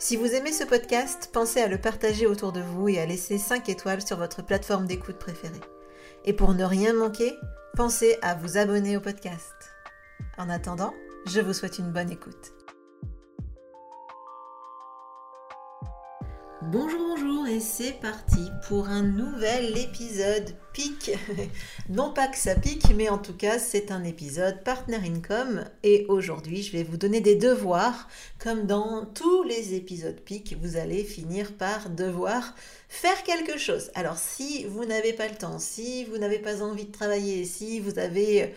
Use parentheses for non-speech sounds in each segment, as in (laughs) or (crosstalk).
Si vous aimez ce podcast, pensez à le partager autour de vous et à laisser 5 étoiles sur votre plateforme d'écoute préférée. Et pour ne rien manquer, pensez à vous abonner au podcast. En attendant, je vous souhaite une bonne écoute. Bonjour, bonjour et c'est parti pour un nouvel épisode (laughs) non pas que ça pique, mais en tout cas c'est un épisode Partner Income et aujourd'hui je vais vous donner des devoirs. Comme dans tous les épisodes pique, vous allez finir par devoir faire quelque chose. Alors si vous n'avez pas le temps, si vous n'avez pas envie de travailler, si vous avez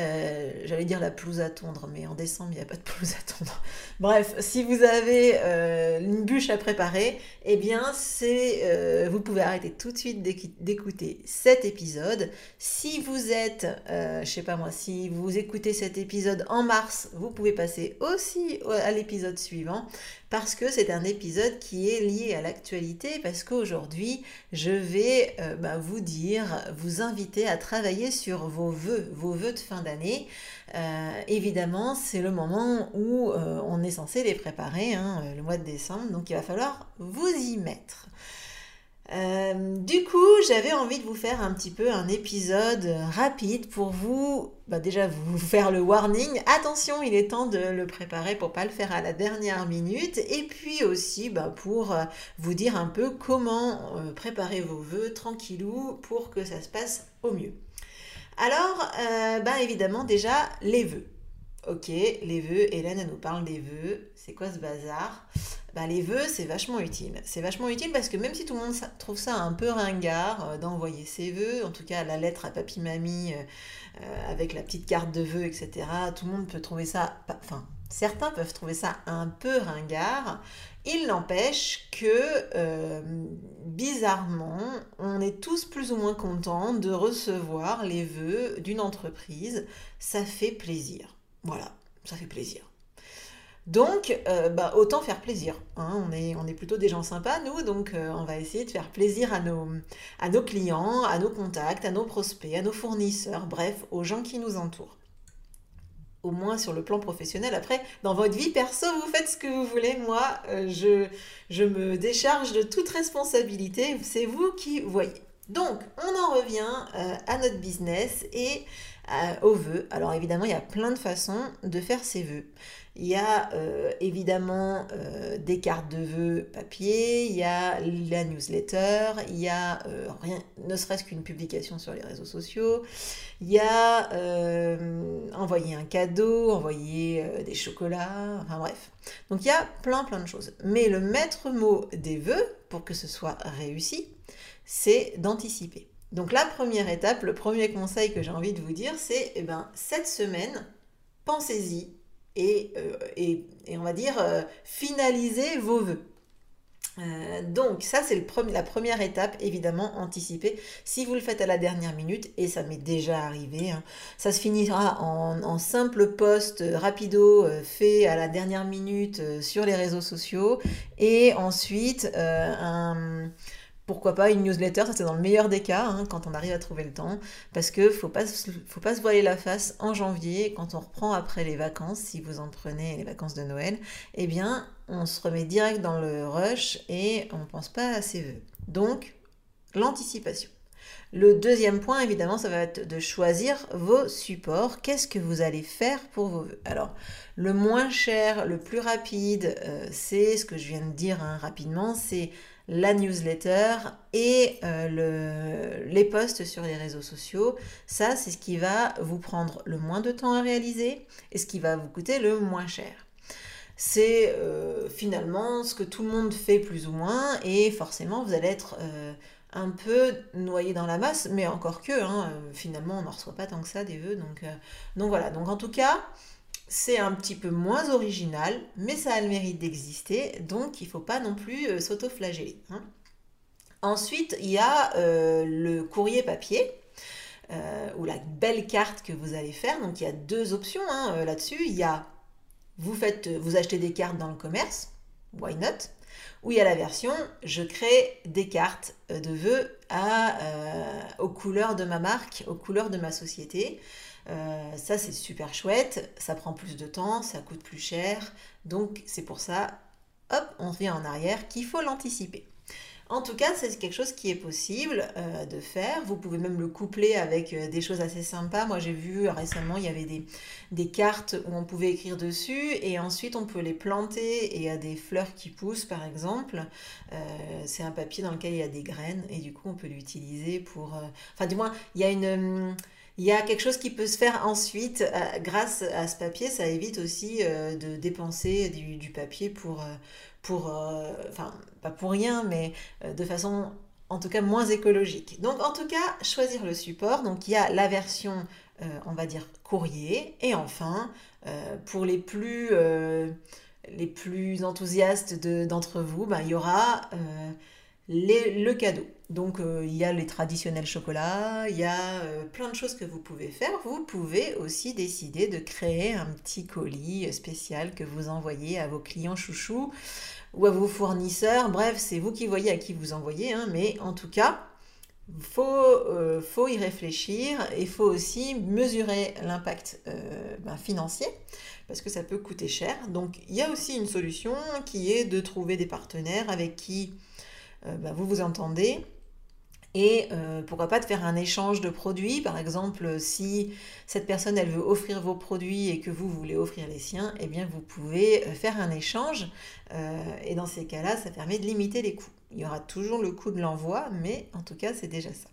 euh, j'allais dire la pelouse à tondre, mais en décembre, il n'y a pas de pelouse à tondre. (laughs) Bref, si vous avez euh, une bûche à préparer, eh bien, c'est, euh, vous pouvez arrêter tout de suite d'écouter cet épisode. Si vous êtes, je sais pas moi, si vous écoutez cet épisode en mars, vous pouvez passer aussi à l'épisode suivant parce que c'est un épisode qui est lié à l'actualité, parce qu'aujourd'hui, je vais bah, vous dire, vous inviter à travailler sur vos vœux, vos vœux de fin d'année. Euh, évidemment, c'est le moment où euh, on est censé les préparer, hein, le mois de décembre, donc il va falloir vous y mettre. Euh, du coup, j'avais envie de vous faire un petit peu un épisode rapide pour vous, bah, déjà vous faire le warning. Attention, il est temps de le préparer pour pas le faire à la dernière minute. Et puis aussi bah, pour vous dire un peu comment préparer vos vœux tranquillou pour que ça se passe au mieux. Alors, euh, ben évidemment, déjà, les vœux. Ok, les vœux, Hélène, elle nous parle des vœux. C'est quoi ce bazar? Ben, Les vœux, c'est vachement utile. C'est vachement utile parce que même si tout le monde trouve ça un peu ringard euh, d'envoyer ses vœux, en tout cas la lettre à papy-mamie euh, avec la petite carte de vœux, etc., tout le monde peut trouver ça... Enfin, certains peuvent trouver ça un peu ringard. Il n'empêche que, euh, bizarrement, on est tous plus ou moins contents de recevoir les vœux d'une entreprise. Ça fait plaisir. Voilà, ça fait plaisir. Donc, euh, bah, autant faire plaisir. Hein. On, est, plutôt des gens sympas, nous, donc euh, on va essayer de faire plaisir à nos, clients, à nos contacts, à nos prospects, à nos fournisseurs, bref, aux gens qui nous entourent au moins sur le plan professionnel. Après, dans votre vie perso, vous faites ce que vous voulez. Moi, euh, je, je me décharge de toute responsabilité. C'est vous qui voyez. Donc, on en revient à notre business et euh, aux vœux. Alors évidemment, il y a plein de façons de faire ses vœux. Il y a euh, évidemment euh, des cartes de vœux papier, il y a la newsletter, il y a rien, ne serait-ce qu'une publication sur les réseaux sociaux, il y a envoyer un cadeau, envoyer des chocolats, enfin bref. Donc il y a plein plein de choses. Mais le maître mot des vœux, pour que ce soit réussi, c'est d'anticiper. Donc la première étape, le premier conseil que j'ai envie de vous dire, c'est eh ben, cette semaine, pensez-y et, euh, et, on va dire euh, finalisez vos voeux. Euh, donc ça c'est la première étape évidemment anticiper si vous le faites à la dernière minute et ça m'est déjà arrivé hein, ça se finira en, simple post rapido fait à la dernière minute sur les réseaux sociaux et ensuite un pourquoi pas une newsletter, ça c'est dans le meilleur des cas, hein, quand on arrive à trouver le temps, parce que faut pas, faut pas se voiler la face en janvier, quand on reprend après les vacances, si vous en prenez les vacances de Noël, eh bien on se remet direct dans le rush et on pense pas à ses vœux. Donc, l'anticipation. Le deuxième point, évidemment, ça va être de choisir vos supports. Qu'est-ce que vous allez faire pour vos vœux? Alors, le moins cher, le plus rapide, euh, c'est ce que je viens de dire hein, rapidement, c'est la newsletter et euh, les posts sur les réseaux sociaux. Ça, c'est ce qui va vous prendre le moins de temps à réaliser et ce qui va vous coûter le moins cher. C'est euh, finalement ce que tout le monde fait plus ou moins et forcément, vous allez être euh, un peu noyé dans la masse, mais encore que, hein, finalement, on n'en reçoit pas tant que ça des vœux. Donc, donc voilà, donc en tout cas, c'est un petit peu moins original, mais ça a le mérite d'exister, donc il ne faut pas non plus euh, s'auto-flageller. Hein. Ensuite, il y a euh, le courrier papier. Euh, ou la belle carte que vous allez faire. Donc il y a deux options hein, là-dessus. Il y a vous faites, vous achetez des cartes dans le commerce, why not? Ou il y a la version je crée des cartes de vœux aux couleurs de ma marque, aux couleurs de ma société. Euh, ça, c'est super chouette. Ça prend plus de temps, ça coûte plus cher. Donc, c'est pour ça, hop, on revient en arrière, qu'il faut l'anticiper. En tout cas, c'est quelque chose qui est possible euh, de faire. Vous pouvez même le coupler avec euh, des choses assez sympas. Moi, j'ai vu récemment, il y avait des, cartes où on pouvait écrire dessus et ensuite on peut les planter et il y a des fleurs qui poussent, par exemple. c'est un papier dans lequel il y a des graines et du coup, on peut l'utiliser pour... Enfin, du moins, il y a une hum, il y a quelque chose qui peut se faire ensuite euh, grâce à ce papier. Ça évite aussi euh, de dépenser du, papier pour, euh, pour enfin, pas pour rien, mais de façon en tout cas moins écologique. Donc en tout cas, choisir le support. Donc il y a la version, on va dire, courrier. Et enfin, pour les plus, les plus enthousiastes d'entre vous, ben, il y aura le cadeau. Donc euh, il y a les traditionnels chocolats, il y a euh, plein de choses que vous pouvez faire. Vous pouvez aussi décider de créer un petit colis spécial que vous envoyez à vos clients chouchous ou à vos fournisseurs. Bref, c'est vous qui voyez à qui vous envoyez, hein, mais en tout cas, faut, euh, faut y réfléchir et faut aussi mesurer l'impact ben, financier parce que ça peut coûter cher. Donc il y a aussi une solution qui est de trouver des partenaires avec qui ben, vous vous entendez et euh, pourquoi pas de faire un échange de produits. Par exemple, si cette personne, elle veut offrir vos produits et que vous, voulez offrir les siens, eh bien, vous pouvez euh, faire un échange. Euh, et dans ces cas-là, ça permet de limiter les coûts. Il y aura toujours le coût de l'envoi, mais en tout cas, c'est déjà ça.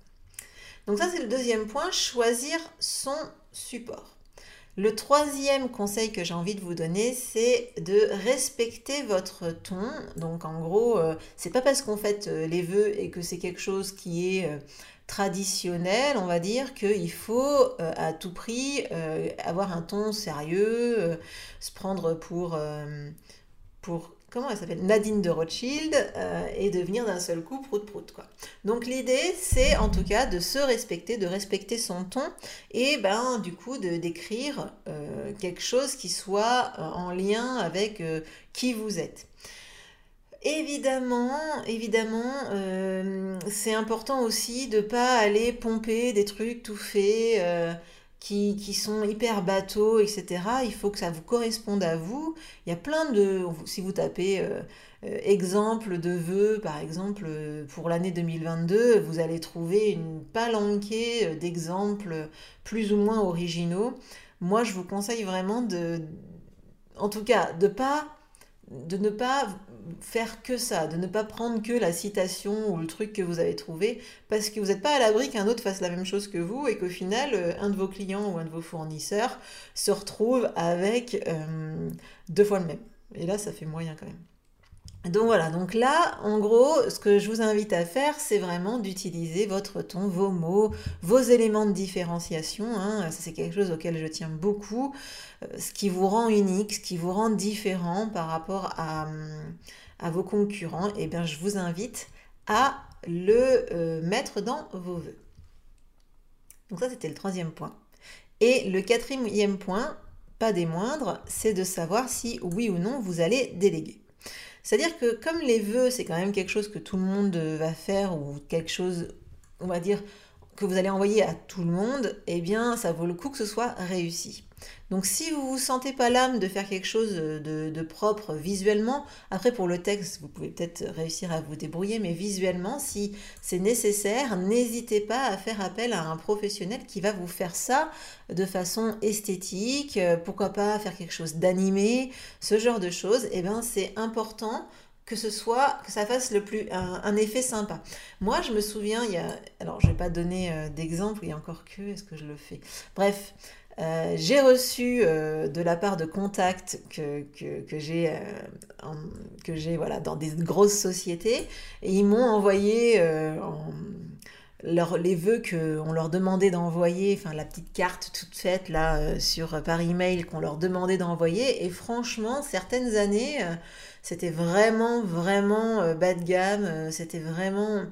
Donc ça, c'est le deuxième point, choisir son support. Le troisième conseil que j'ai envie de vous donner, c'est de respecter votre ton. Donc en gros, euh, c'est pas parce qu'on fait euh, les vœux et que c'est quelque chose qui est euh, traditionnel, on va dire, qu'il faut à tout prix avoir un ton sérieux, se prendre pour, pour comment elle s'appelle Nadine de Rothschild euh, et devenir d'un seul coup prout prout quoi. Donc l'idée c'est en tout cas de se respecter, de respecter son ton et ben du coup de d'écrire euh, quelque chose qui soit euh, en lien avec qui vous êtes. Évidemment, évidemment, c'est important aussi de pas aller pomper des trucs tout faits qui, sont hyper bateaux, etc. Il faut que ça vous corresponde à vous. Il y a plein de... Si vous tapez euh, euh, exemple de vœux, par exemple, euh, pour l'année 2022, vous allez trouver une palanquée d'exemples plus ou moins originaux. Moi, je vous conseille vraiment de... En tout cas, de pas de ne pas faire que ça, de ne pas prendre que la citation ou le truc que vous avez trouvé, parce que vous n'êtes pas à l'abri qu'un autre fasse la même chose que vous et qu'au final, euh, un de vos clients ou un de vos fournisseurs se retrouve avec euh, deux fois le même. Et là, ça fait moyen quand même. Donc voilà, donc là, en gros, ce que je vous invite à faire, c'est vraiment d'utiliser votre ton, vos mots, vos éléments de différenciation. Hein. Ça, c'est quelque chose auquel je tiens beaucoup. Euh, ce qui vous rend unique, ce qui vous rend différent par rapport à, vos concurrents, eh bien, je vous invite à le euh, mettre dans vos voeux. Donc ça, c'était le troisième point. Et le quatrième point, pas des moindres, c'est de savoir si oui ou non vous allez déléguer. C'est-à-dire que comme les vœux, c'est quand même quelque chose que tout le monde va faire ou quelque chose, on va dire, que vous allez envoyer à tout le monde, eh bien, ça vaut le coup que ce soit réussi. Donc si vous vous sentez pas l'âme de faire quelque chose de, propre visuellement, après pour le texte, vous pouvez peut-être réussir à vous débrouiller, mais visuellement, si c'est nécessaire, n'hésitez pas à faire appel à un professionnel qui va vous faire ça de façon esthétique, pourquoi pas faire quelque chose d'animé, ce genre de choses, eh bien c'est important que ce soit, que ça fasse le plus, un, effet sympa. Moi, je me souviens, il y a, alors je vais pas donner euh, d'exemple, a encore que, est-ce que je le fais? Bref, euh, j'ai reçu euh, de la part de contacts que, que, j'ai que j'ai voilà, dans des grosses sociétés et ils m'ont envoyé leur, les vœux qu'on leur demandait d'envoyer, enfin la petite carte toute faite là sur par email qu'on leur demandait d'envoyer et franchement certaines années c'était vraiment, vraiment euh, bas de gamme. Euh, c'était vraiment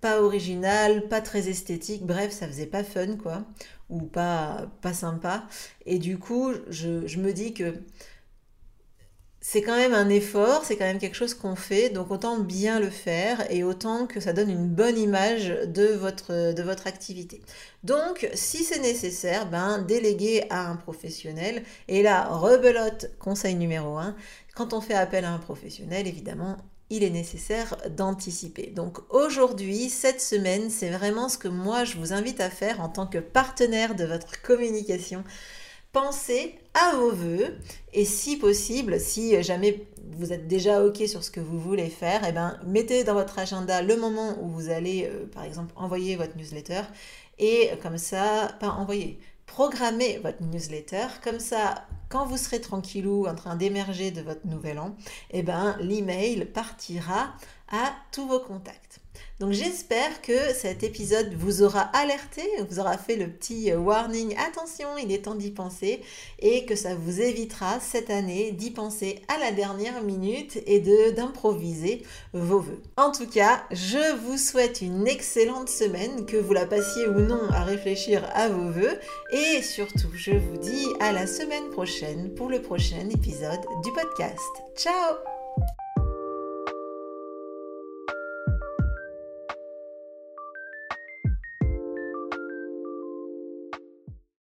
pas original, pas très esthétique. Bref, ça faisait pas fun, quoi. Ou pas, pas sympa. Et du coup, je, je me dis que c'est quand même un effort, c'est quand même quelque chose qu'on fait, donc autant bien le faire et autant que ça donne une bonne image de votre, activité. Donc, si c'est nécessaire, ben, déléguer à un professionnel. Et là, rebelote, conseil numéro 1, quand on fait appel à un professionnel, évidemment, il est nécessaire d'anticiper. Donc aujourd'hui, cette semaine, c'est vraiment ce que moi je vous invite à faire en tant que partenaire de votre communication pensez à vos voeux et si possible, si jamais vous êtes déjà OK sur ce que vous voulez faire, eh ben, mettez dans votre agenda le moment où vous allez, euh, par exemple, envoyer votre newsletter et comme ça, pas envoyer, programmer votre newsletter. Comme ça, quand vous serez tranquillou en train d'émerger de votre nouvel an, eh ben, l'email partira à tous vos contacts. Donc j'espère que cet épisode vous aura alerté, vous aura fait le petit euh, warning, attention, il est temps d'y penser, et que ça vous évitera cette année d'y penser à la dernière minute et d'improviser vos voeux. En tout cas, je vous souhaite une excellente semaine, que vous la passiez ou non à réfléchir à vos voeux, et surtout, je vous dis à la semaine prochaine pour le prochain épisode du podcast. Ciao